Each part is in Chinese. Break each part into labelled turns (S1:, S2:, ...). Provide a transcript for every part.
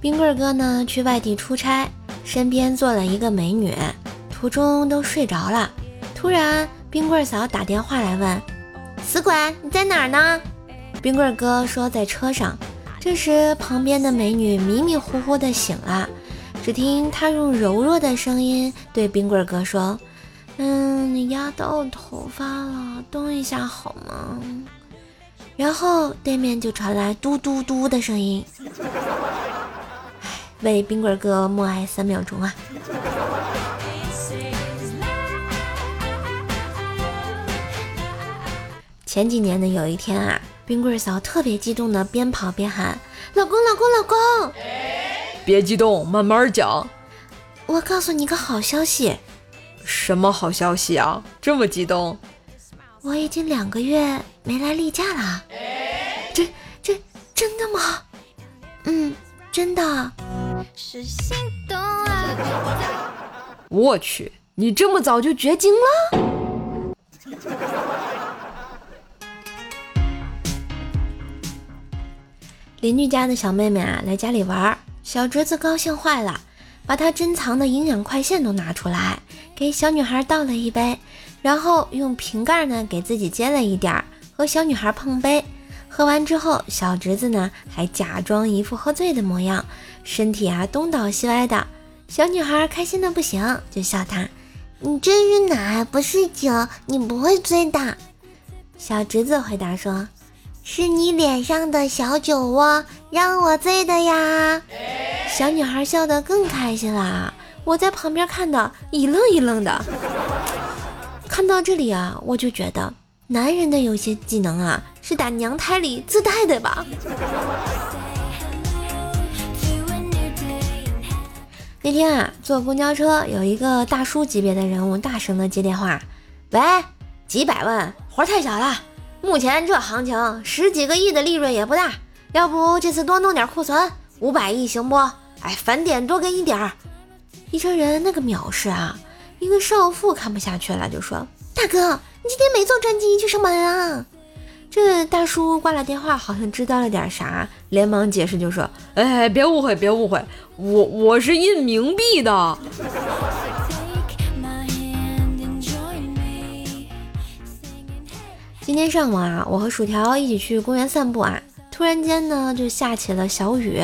S1: 冰棍哥呢去外地出差，身边坐了一个美女，途中都睡着了。突然，冰棍嫂打电话来问：“死鬼，你在哪儿呢？”冰棍哥说在车上。这时，旁边的美女迷迷糊糊的醒了，只听她用柔弱的声音对冰棍哥说：“嗯，你压到我头发了，动一下好吗？”然后对面就传来嘟嘟嘟的声音。唉，为冰棍哥默哀三秒钟啊！前几年的有一天啊。冰棍嫂特别激动的边跑边喊：“老公，老公，老公！”
S2: 别激动，慢慢讲。
S1: 我告诉你个好消息。
S2: 什么好消息啊？这么激动？
S1: 我已经两个月没来例假了。这、这真的吗？嗯，真的。
S2: 是心动啊我去，你这么早就绝经了？
S1: 邻居家的小妹妹啊，来家里玩，小侄子高兴坏了，把他珍藏的营养快线都拿出来，给小女孩倒了一杯，然后用瓶盖呢给自己接了一点儿，和小女孩碰杯。喝完之后，小侄子呢还假装一副喝醉的模样，身体啊东倒西歪的。小女孩开心的不行，就笑他：“你这是奶，不是酒，你不会醉的。”小侄子回答说。是你脸上的小酒窝让我醉的呀！小女孩笑得更开心啦。我在旁边看的一愣一愣的。看到这里啊，我就觉得男人的有些技能啊，是打娘胎里自带的吧。那天啊，坐公交车，有一个大叔级别的人物大声的接电话：“喂，几百万，活太小了。”目前这行情，十几个亿的利润也不大，要不这次多弄点库存，五百亿行不？哎，返点多给你点儿。一车人那个藐视啊！一个少妇看不下去了，就说：“大哥，你今天没坐专机去上班啊？”这大叔挂了电话，好像知道了点啥，连忙解释就说：“
S2: 哎，别误会，别误会，我我是印冥币的。”
S1: 今天上午啊，我和薯条一起去公园散步啊，突然间呢就下起了小雨，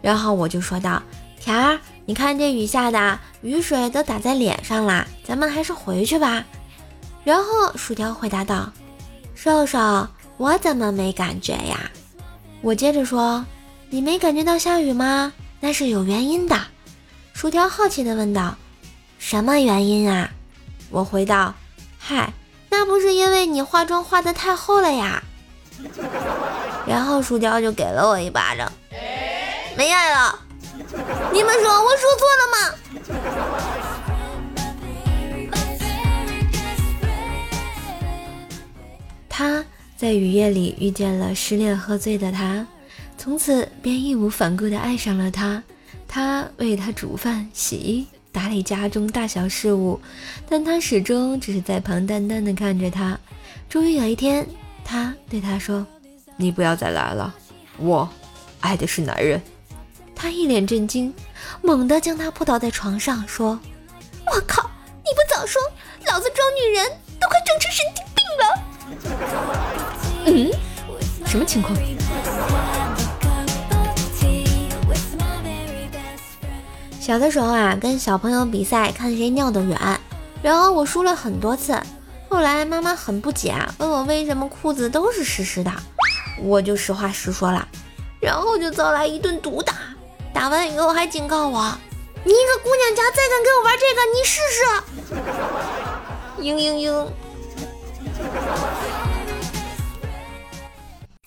S1: 然后我就说道：“条儿，你看这雨下的，雨水都打在脸上啦，咱们还是回去吧。”然后薯条回答道：“瘦瘦，我怎么没感觉呀？”我接着说：“你没感觉到下雨吗？那是有原因的。”薯条好奇地问道：“什么原因啊？”我回道：“嗨。”那不是因为你化妆化的太厚了呀，然后薯条就给了我一巴掌，没爱了。你们说我说错了吗？在雨夜里遇见了失恋喝醉的他，从此便义无反顾地爱上了他。他为他煮饭洗衣。打理家中大小事务，但他始终只是在旁淡淡地看着他。终于有一天，他对他说：“
S2: 你不要再来了，我爱的是男人。”
S1: 他一脸震惊，猛地将他扑倒在床上，说：“我靠！你不早说，老子装女人都快装成神经病了。”嗯，什么情况？小的时候啊，跟小朋友比赛看谁尿得远，然后我输了很多次。后来妈妈很不解，问我为什么裤子都是湿湿的，我就实话实说了，然后就遭来一顿毒打。打完以后还警告我：“你一个姑娘家再敢跟我玩这个，你试试。”嘤嘤嘤。